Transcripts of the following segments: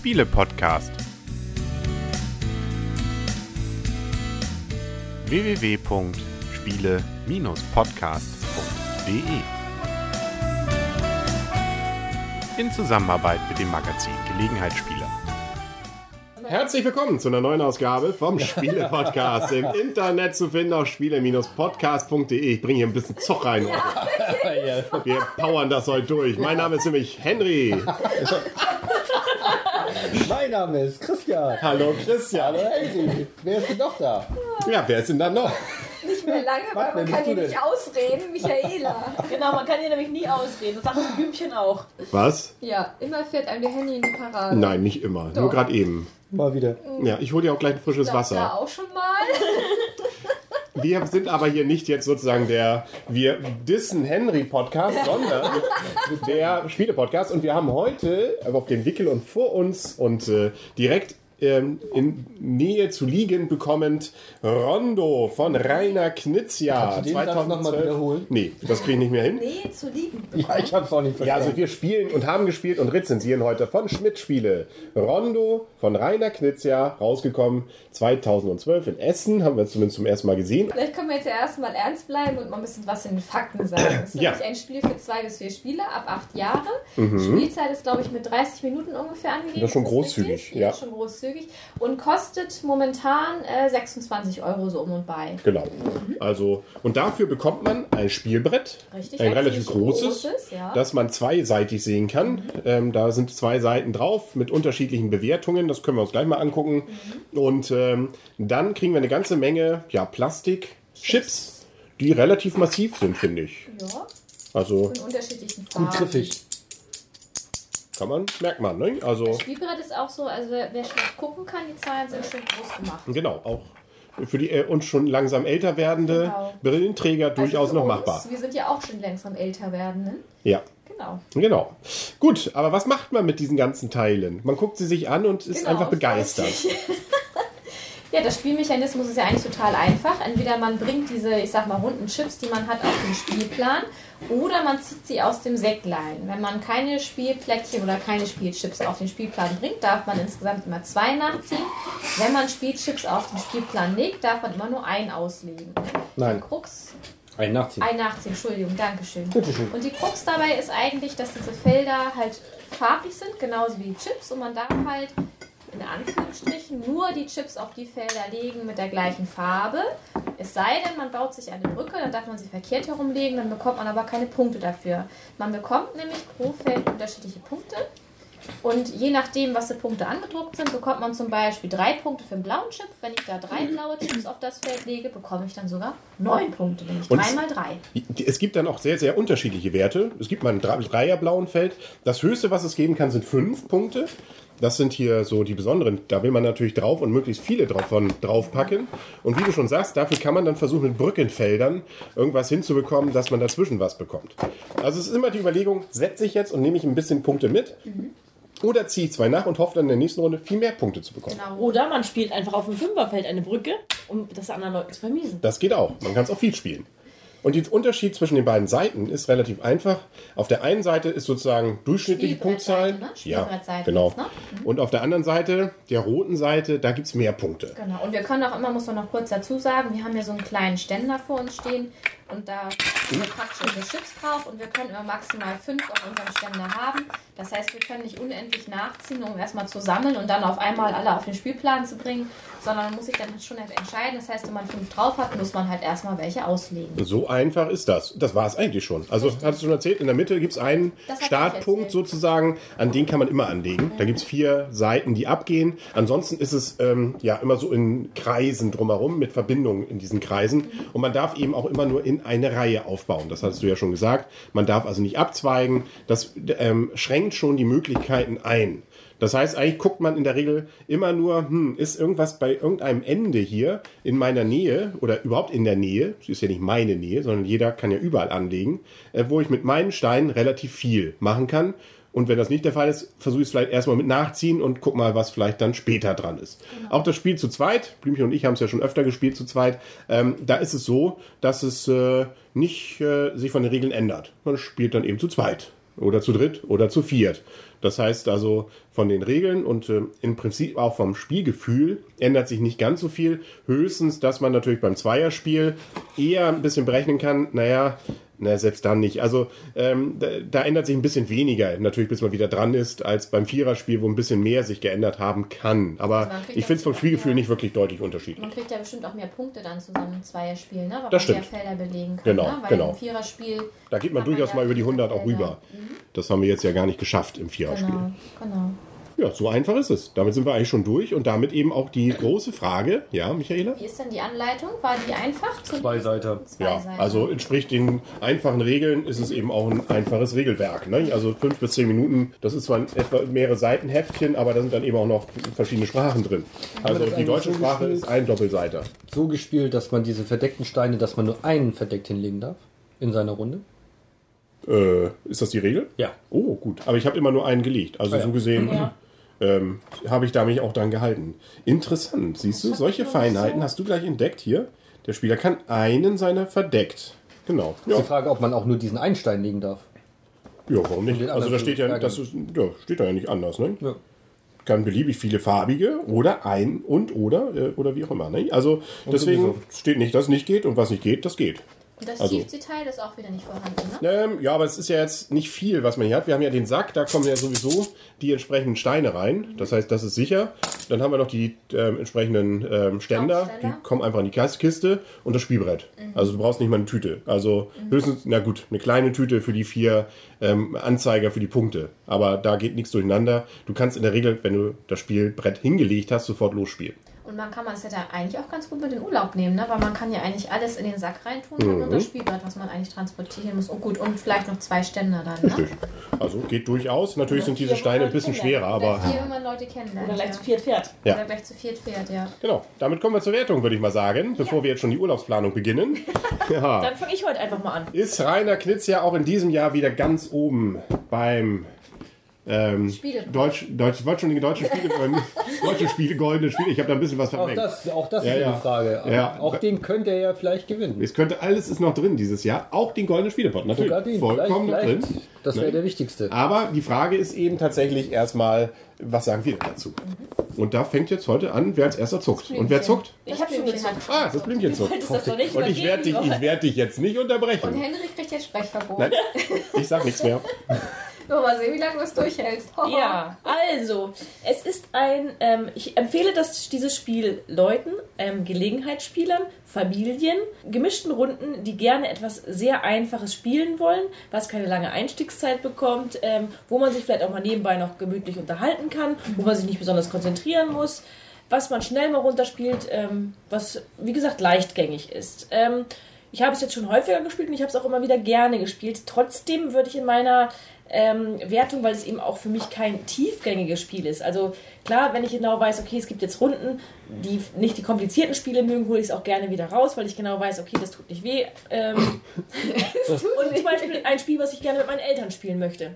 Spiele-Podcast. www.spiele-podcast.de In Zusammenarbeit mit dem Magazin Gelegenheitsspieler. Herzlich willkommen zu einer neuen Ausgabe vom Spiele-Podcast. Im Internet zu finden auf spiele-podcast.de. Ich bringe hier ein bisschen Zoch rein. Wir powern das heute durch. Mein Name ist nämlich Henry. Mein Name ist Christian. Hallo Christian. Hallo Henry. Wer ist denn noch da? Ja, wer ist denn dann noch? Nicht mehr lange, weil man kann hier denn? nicht ausreden. Michaela. Genau, man kann hier nämlich nie ausreden. Das sagt das Blümchen auch. Was? Ja, immer fährt einem der Handy in die Parade. Nein, nicht immer. Nur Doch. gerade eben. Mal wieder. Ja, ich hole dir auch gleich ein frisches Da, da Wasser. auch schon mal. Wir sind aber hier nicht jetzt sozusagen der Wir dissen Henry Podcast, sondern der Spiele Podcast. Und wir haben heute auf dem Wickel und vor uns und äh, direkt ähm, in Nähe zu liegen bekommend Rondo von Rainer Knitzja. Kannst du den Satz noch mal wiederholen? Nee, das kriege ich nicht mehr hin. Nee, zu liegen. Ja, ich hab's auch nicht Ja, verstanden. also wir spielen und haben gespielt und rezensieren heute von Schmidt Spiele. Rondo von Rainer Knitzja, rausgekommen 2012 in Essen, haben wir zumindest zum ersten Mal gesehen. Vielleicht können wir jetzt ja erstmal ernst bleiben und mal ein bisschen was in den Fakten sagen. Es ist Ja. ein Spiel für zwei bis vier Spieler ab acht Jahre. Mhm. Spielzeit ist, glaube ich, mit 30 Minuten ungefähr angegeben. Das ist schon Ist großzügig, ja. Ja, schon großzügig. Und kostet momentan äh, 26 Euro so um und bei. Genau. Also, und dafür bekommt man ein Spielbrett, Richtig, ein ein relativ großes, großes, ja. das man zweiseitig sehen kann. Ähm, da sind zwei Seiten drauf mit unterschiedlichen Bewertungen, das können wir uns gleich mal angucken. Und ähm, dann kriegen wir eine ganze Menge ja, Plastik, Chips, die relativ massiv sind, finde ich. Ja, Also in unterschiedlichen Farben. Gut griffig. Kann man, merkt man, ne? Also, Das Spielbrett ist auch so, also wer wer schlecht gucken kann, die Zahlen sind schön groß gemacht. genau, auch für die äh, uns schon langsam älter werdende Genau. Brillenträger durchaus Also für noch uns, machbar. Wir sind ja auch schon langsam älter werden, ne? Ja. Genau. Genau. Gut, aber was macht man mit diesen ganzen Teilen? Man guckt sie sich an und ist Genau, einfach begeistert. Ja, der Spielmechanismus ist ja eigentlich total einfach. Entweder man bringt diese, ich sag mal, runden Chips, die man hat, auf den Spielplan, oder man zieht sie aus dem Säcklein. Wenn man keine Spielplättchen oder keine Spielchips auf den Spielplan bringt, darf man insgesamt immer zwei nachziehen. Wenn man Spielchips auf den Spielplan legt, darf man immer nur einen auslegen. Nein, Krux, ein Nachziehen. ein nachziehen, Entschuldigung, Dankeschön. Bitteschön. Und die Krux dabei ist eigentlich, dass diese Felder halt farblich sind, genauso wie die Chips. Und man darf halt in Anführungsstrichen nur die Chips auf die Felder legen mit der gleichen Farbe. Es sei denn, man baut sich eine Brücke, dann darf man sie verkehrt herumlegen, dann bekommt man aber keine Punkte dafür. Man bekommt nämlich pro Feld unterschiedliche Punkte. Und je nachdem, was für Punkte angedruckt sind, bekommt man zum Beispiel drei Punkte für einen blauen Chip. Wenn ich da drei blaue Chips auf das Feld lege, bekomme ich dann sogar neun Punkte, nämlich drei mal drei. Es gibt dann auch sehr, sehr unterschiedliche Werte. Es gibt mal ein Dre- Dreierblauen Feld. Das höchste, was es geben kann, sind fünf Punkte. Das sind hier so die besonderen. Da will man natürlich drauf und möglichst viele davon draufpacken. Und wie du schon sagst, dafür kann man dann versuchen, mit Brückenfeldern irgendwas hinzubekommen, dass man dazwischen was bekommt. Also es ist immer die Überlegung, setze ich jetzt und nehme ich ein bisschen Punkte mit? Oder ziehe ich zwei nach und hoffe dann in der nächsten Runde viel mehr Punkte zu bekommen. Genau. Oder man spielt einfach auf dem Fünferfeld eine Brücke, um das anderen Leuten zu vermiesen. Das geht auch. Man kann es auch viel spielen. Und der Unterschied zwischen den beiden Seiten ist relativ einfach. Auf der einen Seite ist sozusagen durchschnittliche Punktzahl. Ne? Ja, genau. ne? Und auf der anderen Seite, der roten Seite, da gibt es mehr Punkte. Genau, und wir können auch immer, muss man noch kurz dazu sagen, wir haben hier so einen kleinen Ständer vor uns stehen und da sind praktisch unsere Chips drauf und wir können immer maximal fünf auf unserem Ständer haben. Das heißt, wir können nicht unendlich nachziehen, um erstmal zu sammeln und dann auf einmal alle auf den Spielplan zu bringen, sondern man muss sich dann schon entscheiden. Das heißt, wenn man fünf drauf hat, muss man halt erstmal welche auslegen. So einfach ist das. Das war es eigentlich schon. Also, hattest du schon erzählt, in der Mitte gibt es einen Startpunkt sozusagen, an den kann man immer anlegen. Da gibt es vier Seiten, die abgehen. Ansonsten ist es ähm, ja immer so in Kreisen drumherum, mit Verbindungen in diesen Kreisen. Und man darf eben auch immer nur in eine Reihe aufbauen. Das hattest du ja schon gesagt. Man darf also nicht abzweigen. Das ähm, schränkt schon die Möglichkeiten ein. Das heißt, eigentlich guckt man in der Regel immer nur, hm, ist irgendwas bei irgendeinem Ende hier in meiner Nähe oder überhaupt in der Nähe, es ist ja nicht meine Nähe, sondern jeder kann ja überall anlegen, äh, wo ich mit meinen Steinen relativ viel machen kann. Und wenn das nicht der Fall ist, versuche ich es vielleicht erstmal mit nachziehen und guck mal, was vielleicht dann später dran ist. Auch das Spiel zu zweit, Blümchen und ich haben es ja schon öfter gespielt zu zweit, ähm, da ist es so, dass es äh, nicht äh, sich von den Regeln ändert. Man spielt dann eben zu zweit. oder zu dritt oder zu viert. Das heißt also von den Regeln und äh, im Prinzip auch vom Spielgefühl ändert sich nicht ganz so viel. Höchstens, dass man natürlich beim Zweierspiel eher ein bisschen berechnen kann, naja, na, selbst dann nicht. Also ähm, da, da ändert sich ein bisschen weniger, natürlich bis man wieder dran ist, als beim Viererspiel, wo ein bisschen mehr sich geändert haben kann. Aber man kriegt ich finde es vom Spielgefühl mehr. nicht wirklich deutlich unterschiedlich. Man kriegt ja bestimmt auch mehr Punkte dann zusammen im Zweierspiel, ne? weil Das man mehr stimmt. Felder belegen kann. Genau, ne? Weil genau. im Viererspiel Da geht man durchaus ja mal über die 100 auch rüber. Das haben wir jetzt ja gar nicht geschafft im Viererspiel. Genau, genau. Ja, so einfach ist es. Damit sind wir eigentlich schon durch und damit eben auch die große Frage. Ja, Michaela? Wie ist denn die Anleitung? War die einfach? Zwei Seiten. Ja, also entspricht den einfachen Regeln ist es eben auch ein einfaches Regelwerk. Ne? Also fünf bis zehn Minuten, das ist zwar ein etwa mehrere Seitenheftchen, aber da sind dann eben auch noch verschiedene Sprachen drin. Also die deutsche so Sprache gespielt? ist ein Doppelseiter. So gespielt, dass man diese verdeckten Steine, dass man nur einen verdeckt hinlegen darf in seiner Runde. Äh, ist das die Regel? Ja. Oh, gut. Aber ich habe immer nur einen gelegt. Also Ah, ja. so gesehen Ja. Ähm, habe ich da mich auch dran gehalten. Interessant, siehst du, solche Feinheiten hast du gleich entdeckt hier. Der Spieler kann einen seiner verdeckt. Genau. Ist Ja, die Frage, ob man auch nur diesen einen Stein legen darf. ja warum nicht? Also da steht ja, das ist, ja, steht da ja nicht anders. Ne? Ja. kann beliebig viele farbige oder ein und oder äh, oder wie auch immer. Ne? Also deswegen sowieso. steht nicht, dass es nicht geht und was nicht geht, das geht. Das also- Tiefseeteil ist auch wieder nicht vorhanden, ne? Ähm, ja, aber es ist ja jetzt nicht viel, was man hier hat. Wir haben ja den Sack, da kommen ja sowieso die entsprechenden Steine rein. Das heißt, das ist sicher. Dann haben wir noch die ähm, entsprechenden ähm, Ständer, die kommen einfach in die Kiste und das Spielbrett. Also du brauchst nicht mal eine Tüte. Also höchstens, na gut, eine kleine Tüte für die vier ähm, Anzeiger für die Punkte. Aber da geht nichts durcheinander. Du kannst in der Regel, wenn du das Spielbrett hingelegt hast, sofort losspielen. Und man kann man es ja da eigentlich auch ganz gut mit in Urlaub nehmen, ne? Weil man kann ja eigentlich alles in den Sack reintun Mhm. und das Spielbrett, was man eigentlich transportieren muss. Oh gut, und vielleicht noch zwei Ständer dann, ne? Richtig. Also geht durchaus. Natürlich sind diese Steine ein bisschen schwerer, aber vier, wenn man Leute kennenlernt. Oder gleich ja. zu viert fährt. Ja. Oder gleich zu viert fährt, ja. genau. Damit kommen wir zur Wertung, würde ich mal sagen, bevor wir jetzt schon die Urlaubsplanung beginnen. Ja. Dann fange ich heute einfach mal an. Ist Rainer Knitz ja auch in diesem Jahr wieder ganz oben beim ähm, Spiele. Deutsch, Deutsch, wollte schon die deutschen Spiele, deutsche Spiele, goldene Spiele. Ich habe da ein bisschen was Auch vermengt. das, auch das Ja, ist ja. eine Frage. Ja. Auch den könnte er ja vielleicht gewinnen. Es könnte alles ist noch drin dieses Jahr, auch den goldenen Spielepot natürlich Sogar den. vollkommen noch vielleicht, drin. Das wäre der wichtigste. Aber die Frage ist eben tatsächlich erstmal, was sagen wir dazu? Und da fängt jetzt heute an, wer als erster zuckt. Und wer zuckt? Ich habe schon gezuckt. Ah, das Blümchen zuckt. Wolltest das doch nicht Und ich werde dich, ich werd dich jetzt nicht Und unterbrechen. Henrik kriegt jetzt Sprechverbot. Nein, ich sag nichts mehr. Nur mal sehen, wie lange du es durchhältst. Ja, also, es ist ein, ähm, ich empfehle das, dieses Spiel Leuten, ähm, Gelegenheitsspielern, Familien, gemischten Runden, die gerne etwas sehr Einfaches spielen wollen, was keine lange Einstiegszeit bekommt, ähm, wo man sich vielleicht auch mal nebenbei noch gemütlich unterhalten kann, wo man sich nicht besonders konzentrieren muss, was man schnell mal runterspielt, ähm, was, wie gesagt, leichtgängig ist. Ähm, ich habe es jetzt schon häufiger gespielt und ich habe es auch immer wieder gerne gespielt. Trotzdem würde ich in meiner ähm, Wertung, weil es eben auch für mich kein tiefgängiges Spiel ist. Also klar, wenn ich genau weiß, okay, es gibt jetzt Runden, die nicht die komplizierten Spiele mögen, hole ich es auch gerne wieder raus, weil ich genau weiß, okay, das tut nicht weh. Ähm, und zum Beispiel ein Spiel, was ich gerne mit meinen Eltern spielen möchte.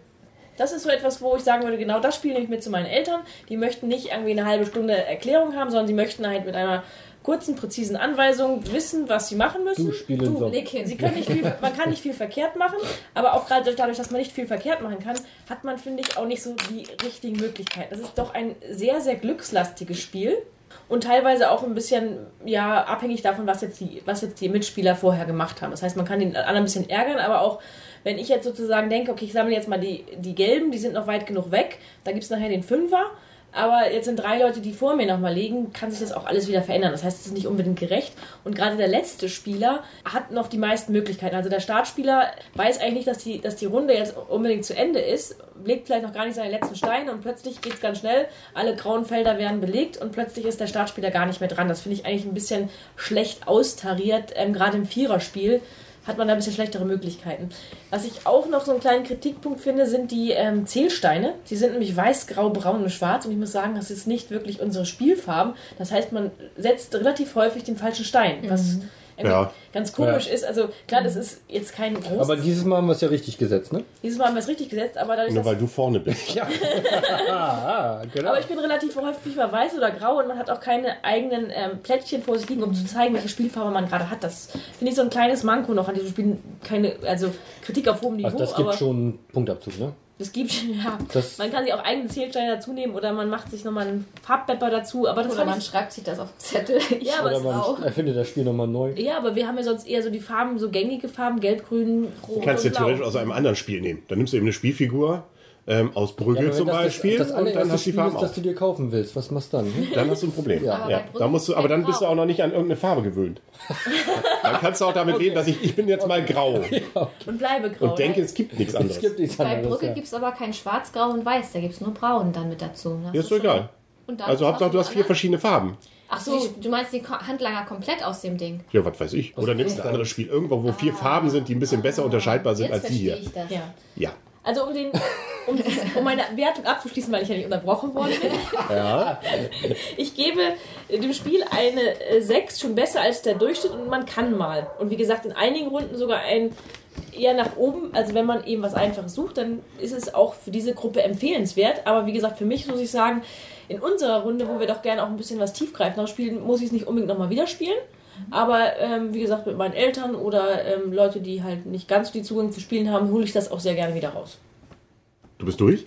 Das ist so etwas, wo ich sagen würde, genau das Spiel nehme ich mit zu meinen Eltern. Die möchten nicht irgendwie eine halbe Stunde Erklärung haben, sondern sie möchten halt mit einer kurzen, präzisen Anweisung wissen, was sie machen müssen. Du spielen so. Leg hin. Sie können nicht viel, man kann nicht viel verkehrt machen, aber auch gerade dadurch, dass man nicht viel verkehrt machen kann, hat man, finde ich, auch nicht so die richtigen Möglichkeiten. Das ist doch ein sehr, sehr glückslastiges Spiel und teilweise auch ein bisschen ja, abhängig davon, was jetzt, die, was jetzt die Mitspieler vorher gemacht haben. Das heißt, man kann den anderen ein bisschen ärgern, aber auch wenn ich jetzt sozusagen denke, okay, ich sammle jetzt mal die, die gelben, die sind noch weit genug weg, da gibt es nachher den Fünfer. Aber jetzt sind drei Leute, die vor mir nochmal liegen, kann sich das auch alles wieder verändern. Das heißt, es ist nicht unbedingt gerecht. Und gerade der letzte Spieler hat noch die meisten Möglichkeiten. Also der Startspieler weiß eigentlich nicht, dass die, dass die Runde jetzt unbedingt zu Ende ist, legt vielleicht noch gar nicht seine letzten Steine und plötzlich geht es ganz schnell. Alle grauen Felder werden belegt und plötzlich ist der Startspieler gar nicht mehr dran. Das finde ich eigentlich ein bisschen schlecht austariert, ähm, gerade im Viererspiel hat man da ein bisschen schlechtere Möglichkeiten. Was ich auch noch so einen kleinen Kritikpunkt finde, sind die ähm, Zählsteine. Die sind nämlich weiß, grau, braun und schwarz und ich muss sagen, das ist nicht wirklich unsere Spielfarben. Das heißt, man setzt relativ häufig den falschen Stein, was irgendwie Ja. ganz komisch Ja. ist. Also klar, das ist jetzt kein großes. Aber dieses Mal haben wir es ja richtig gesetzt, ne? dieses Mal haben wir es richtig gesetzt, aber dadurch, Nur dass weil du vorne bist. Ja. ah, genau. Aber ich bin relativ häufig mal weiß oder grau und man hat auch keine eigenen ähm, Plättchen vor sich liegen, um zu zeigen, welche Spielfarbe man gerade hat. Das finde ich so ein kleines Manko noch an diesem Spiel. Keine, also Kritik auf hohem Niveau, also das gibt aber schon einen Punktabzug, ne? Das gibt ja. Das- man kann sich auch eigene Zählsteine dazu nehmen oder man macht sich nochmal einen Farbpepper dazu. Aber das Oder man ich, schreibt sich das auf den Zettel. ja, aber Oder es man auch. erfindet das Spiel nochmal neu. Ja, aber wir haben ja sonst eher so die Farben, so gängige Farben, gelb, grün, rot Du kannst blau. theoretisch aus einem anderen Spiel nehmen. Dann nimmst du eben eine Spielfigur ähm, aus Brügge wenn zum das Beispiel das, das und dann hast du die Farben ist, auch. das du dir kaufen willst, was machst du dann? Hm? Dann hast du ein Problem. Ja. Ja, Aber bei Brügge Da musst du, aber dann bist du auch noch nicht an irgendeine Farbe gewöhnt. dann kannst du auch damit wählen, dass ich, ich bin jetzt mal grau Und bleibe grau. und denke, es gibt nichts Es anderes. gibt nichts Bei anderes. Brücke Ja. gibt es aber kein Schwarz, Grau und Weiß. Da gibt es nur Braun dann mit dazu. Da hast Ja, ist doch egal. Also Hauptsache, du hast vier andere- verschiedene Farben. Ach so, du meinst Ko- Handlanger komplett aus dem Ding. Ja, was weiß ich. Oder nimmst ein anderes Spiel irgendwo, wo vier Farben sind, die ein bisschen besser unterscheidbar sind Jetzt als die hier. verstehe ich das. Ja. Ja. Also um, den, um, um meine Wertung abzuschließen, weil ich ja nicht unterbrochen worden bin. Ja. Ich gebe dem Spiel eine äh, 6, schon besser als der Durchschnitt und man kann mal. Und wie gesagt, in einigen Runden sogar ein eher nach oben. Also wenn man eben was Einfaches sucht, dann ist es auch für diese Gruppe empfehlenswert. Aber wie gesagt, für mich muss ich sagen, in unserer Runde, wo wir doch gerne auch ein bisschen was tiefgreifender spielen, muss ich es nicht unbedingt nochmal wieder spielen. Aber ähm, wie gesagt, mit meinen Eltern oder ähm, Leute, die halt nicht ganz die Zugang zu Spielen haben, hole ich das auch sehr gerne wieder raus. Du bist durch?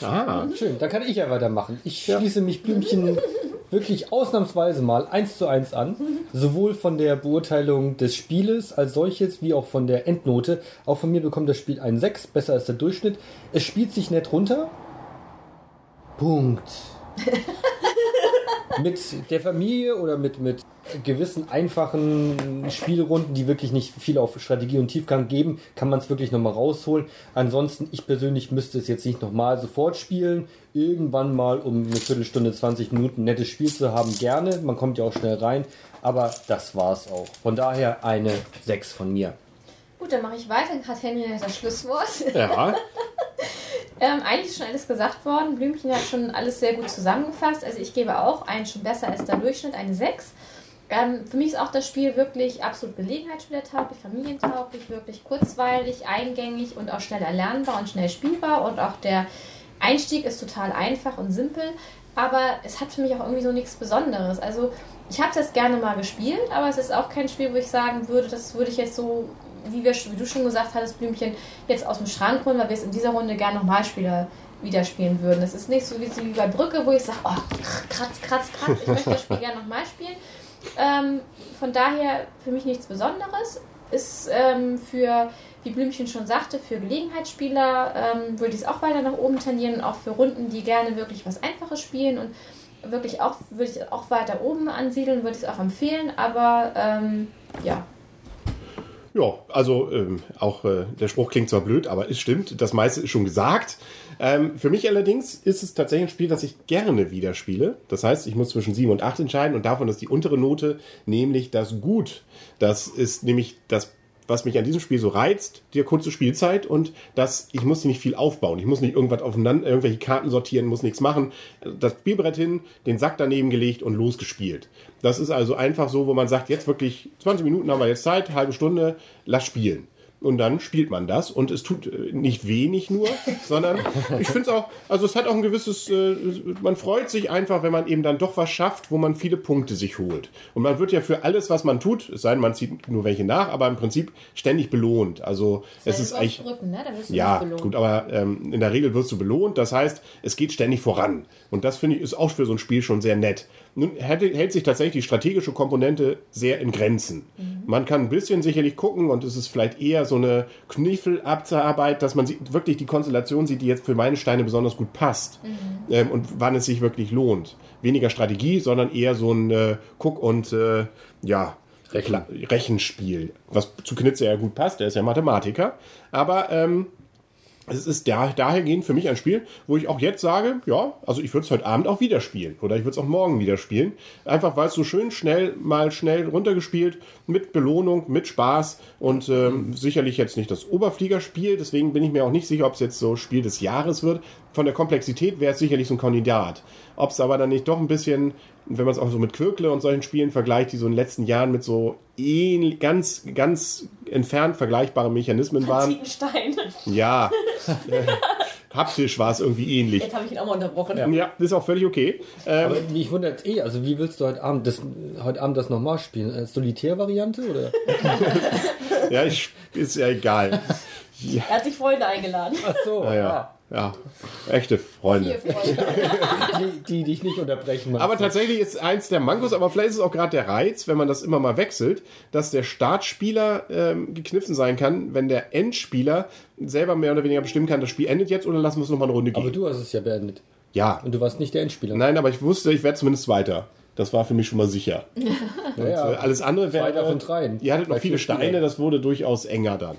Ja. Ah. Schön, dann kann ich ja weitermachen. Ich schließe mich Blümchen wirklich ausnahmsweise mal eins zu eins an. Sowohl von der Beurteilung des Spieles als solches, wie auch von der Endnote. Auch von mir bekommt das Spiel ein 6, besser als der Durchschnitt. Es spielt sich nett runter. Punkt. mit der Familie oder mit, mit gewissen einfachen Spielrunden, die wirklich nicht viel auf Strategie und Tiefgang geben, kann man es wirklich nochmal rausholen. Ansonsten, ich persönlich müsste es jetzt nicht nochmal sofort spielen. Irgendwann mal, um eine Viertelstunde, 20 Minuten ein nettes Spiel zu haben, gerne. Man kommt ja auch schnell rein. Aber das war's auch. Von daher eine 6 von mir. Gut, dann mache ich weiter. Dann hat Henry das Schlusswort. Ja. Ähm, eigentlich ist schon alles gesagt worden. Blümchen hat schon alles sehr gut zusammengefasst. Also ich gebe auch einen schon besser als der Durchschnitt, eine 6. Ähm, für mich ist auch das Spiel wirklich absolut gelegenheitsspielertauglich, familientauglich, wirklich kurzweilig, eingängig und auch schnell erlernbar und schnell spielbar. Und auch der Einstieg ist total einfach und simpel. Aber es hat für mich auch irgendwie so nichts Besonderes. Also ich habe jetzt gerne mal gespielt, aber es ist auch kein Spiel, wo ich sagen würde, das würde ich jetzt so, wie, wir, wie du schon gesagt hattest, Blümchen, jetzt aus dem Schrank holen, weil wir es in dieser Runde gerne nochmal Spieler wieder spielen würden. Es ist nicht so wie, bei Brücke, wo ich sage, oh, kratz, kratz, kratz, ich möchte das Spiel gerne nochmal spielen. Ähm, von daher für mich nichts Besonderes. Ist ähm, für, wie Blümchen schon sagte, für Gelegenheitsspieler ähm, würde ich es auch weiter nach oben tendieren und auch für Runden, die gerne wirklich was Einfaches spielen und wirklich auch, würde ich auch weiter oben ansiedeln, würde ich es auch empfehlen, aber ähm, ja, Ja, also ähm, auch äh, der Spruch klingt zwar blöd, aber es stimmt. Das meiste ist schon gesagt. Ähm, für mich allerdings ist es tatsächlich ein Spiel, das ich gerne wieder spiele. Das heißt, ich muss zwischen 7 und 8 entscheiden und davon ist die untere Note nämlich das Gut. Das ist nämlich das was mich an diesem Spiel so reizt, die kurze Spielzeit und dass ich muss nicht viel aufbauen. Ich muss nicht irgendwas aufeinander, irgendwelche Karten sortieren, muss nichts machen. Das Spielbrett hin, den Sack daneben gelegt und losgespielt. Das ist also einfach so, wo man sagt, jetzt wirklich 20 Minuten haben wir jetzt Zeit, halbe Stunde, lass spielen. Und dann spielt man das und es tut äh, nicht wenig nur, sondern ich finde es auch, also es hat auch ein gewisses, äh, man freut sich einfach, wenn man eben dann doch was schafft, wo man viele Punkte sich holt. Und man wird ja für alles, was man tut, es sei denn, man zieht nur welche nach, aber im Prinzip ständig belohnt. Also es ist eigentlich, ne? Ja, gut, aber ähm, in der Regel wirst du belohnt. Das heißt, es geht ständig voran. Und das finde ich ist auch für so ein Spiel schon sehr nett. Nun hält, hält sich tatsächlich die strategische Komponente sehr in Grenzen. Man kann ein bisschen sicherlich gucken und es ist vielleicht eher so eine Kniffelarbeit, dass man sieht, wirklich die Konstellation sieht, die jetzt für meine Steine besonders gut passt. Ähm, und wann es sich wirklich lohnt. Weniger Strategie, sondern eher so ein äh, Guck- und äh, ja, Rechen. Rechenspiel, was zu Knitze ja gut passt, der ist ja Mathematiker. Aber ähm, Es ist da, dahergehend für mich ein Spiel, wo ich auch jetzt sage, ja, also ich würde es heute Abend auch wieder spielen oder ich würde es auch morgen wieder spielen. Einfach weil es so schön schnell, mal schnell runtergespielt, mit Belohnung, mit Spaß und ähm, sicherlich jetzt nicht das Oberfliegerspiel. Deswegen bin ich mir auch nicht sicher, ob es jetzt so Spiel des Jahres wird. Von der Komplexität wäre es sicherlich so ein Kandidat. Ob es aber dann nicht doch ein bisschen, wenn man es auch so mit Quirkle und solchen Spielen vergleicht, die so in den letzten Jahren mit so ähnlich, ganz, ganz entfernt vergleichbare Mechanismen waren. Ziegenstein. Ja, äh, haptisch war es irgendwie ähnlich. Jetzt habe ich ihn auch mal unterbrochen. Ja, das ist auch völlig okay. Ähm, Aber mich wundert eh, also wie willst du heute Abend das, heute Abend das nochmal spielen? Als Solitär-Variante oder? ja, ich, ist ja egal. Er hat sich Freunde eingeladen. Ach so, Naja, ja, echte Freunde. Die, die dich nicht unterbrechen. Aber tatsächlich ist eins der Mankos, aber vielleicht ist es auch gerade der Reiz, wenn man das immer mal wechselt, dass der Startspieler ähm, gekniffen sein kann, wenn der Endspieler selber mehr oder weniger bestimmen kann, das Spiel endet jetzt oder lassen wir es nochmal eine Runde gehen. Aber du hast es ja beendet. ja, Und du warst nicht der Endspieler. nein, aber ich wusste, ich werde zumindest Weiter. Das war für mich schon mal sicher. Äh, Alles andere wäre. Von dreien. Ihr hattet noch viele. Steine, das wurde durchaus enger dann.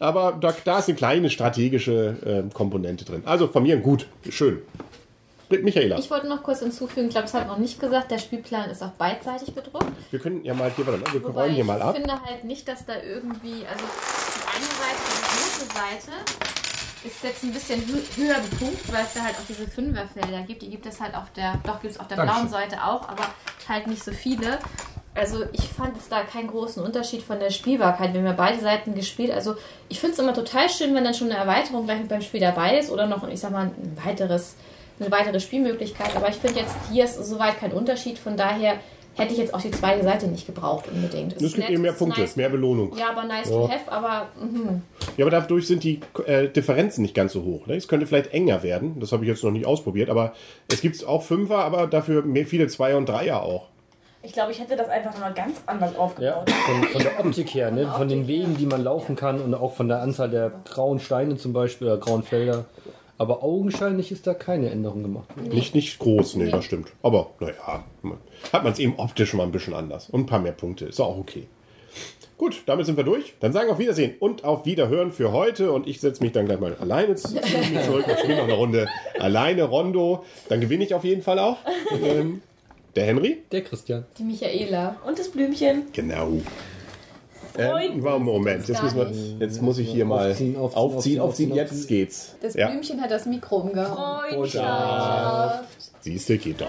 Aber da, da ist eine kleine strategische ähm, Komponente drin. Also von mir gut, schön. Mit Michaela. Ich wollte noch kurz hinzufügen, ich glaube, das hat noch nicht gesagt, der Spielplan ist auch beidseitig bedruckt. Wir können ja mal hier, warte mal, wir Wobei räumen hier mal ich ab. finde halt nicht, dass da irgendwie, also die eine Seite, die große Seite, ist jetzt ein bisschen hö- höher bepunkt, weil es da halt auch diese Fünferfelder gibt. Die gibt es halt auf der, doch gibt es auf der Dankeschön. blauen Seite auch, aber halt nicht so viele. Also ich fand es da keinen großen Unterschied von der Spielbarkeit. Wir haben ja beide Seiten gespielt. Also ich finde es immer total schön, wenn dann schon eine Erweiterung gleich mit beim Spiel dabei ist oder noch, ich sag mal, ein weiteres, eine weitere Spielmöglichkeit. Aber ich finde jetzt, hier ist soweit kein Unterschied. Von daher hätte ich jetzt auch die zweite Seite nicht gebraucht unbedingt. Es gibt eben mehr Punkte, mehr Belohnung. Ja, aber nice to have, aber mhm. Ja, aber dadurch sind die äh, Differenzen nicht ganz so hoch. Ne? Es könnte vielleicht enger werden. Das habe ich jetzt noch nicht ausprobiert, aber es gibt auch Fünfer, aber dafür mehr, viele Zweier und Dreier auch. Ich glaube, ich hätte das einfach mal ganz anders Ja, aufgebaut. von, von der Optik her, ne? von den Wegen, die man laufen kann und auch von der Anzahl der grauen Steine zum Beispiel, oder grauen Felder. Aber augenscheinlich ist da keine Änderung gemacht. Nicht, nicht groß, nee, das stimmt. Aber naja, hat man es eben optisch mal ein bisschen anders. Und ein paar mehr Punkte. Ist auch okay. Gut, damit sind wir durch. Dann sagen wir auf Wiedersehen und auf Wiederhören für heute. Und ich setze mich dann gleich mal alleine zu- zu mir zurück und spiele noch eine Runde alleine Rondo. Dann gewinne ich auf jeden Fall auch. Ähm, der Henry? Der Christian. die Michaela. Und das Blümchen. Genau. Ähm, war Moment. Jetzt, müssen wir, jetzt muss ich hier mal Aufziehen, aufziehen, aufziehen, aufziehen. aufziehen, Jetzt geht's. Das Ja, Blümchen hat das Mikro umgehauen. Freundschaft. siehst du, geht doch.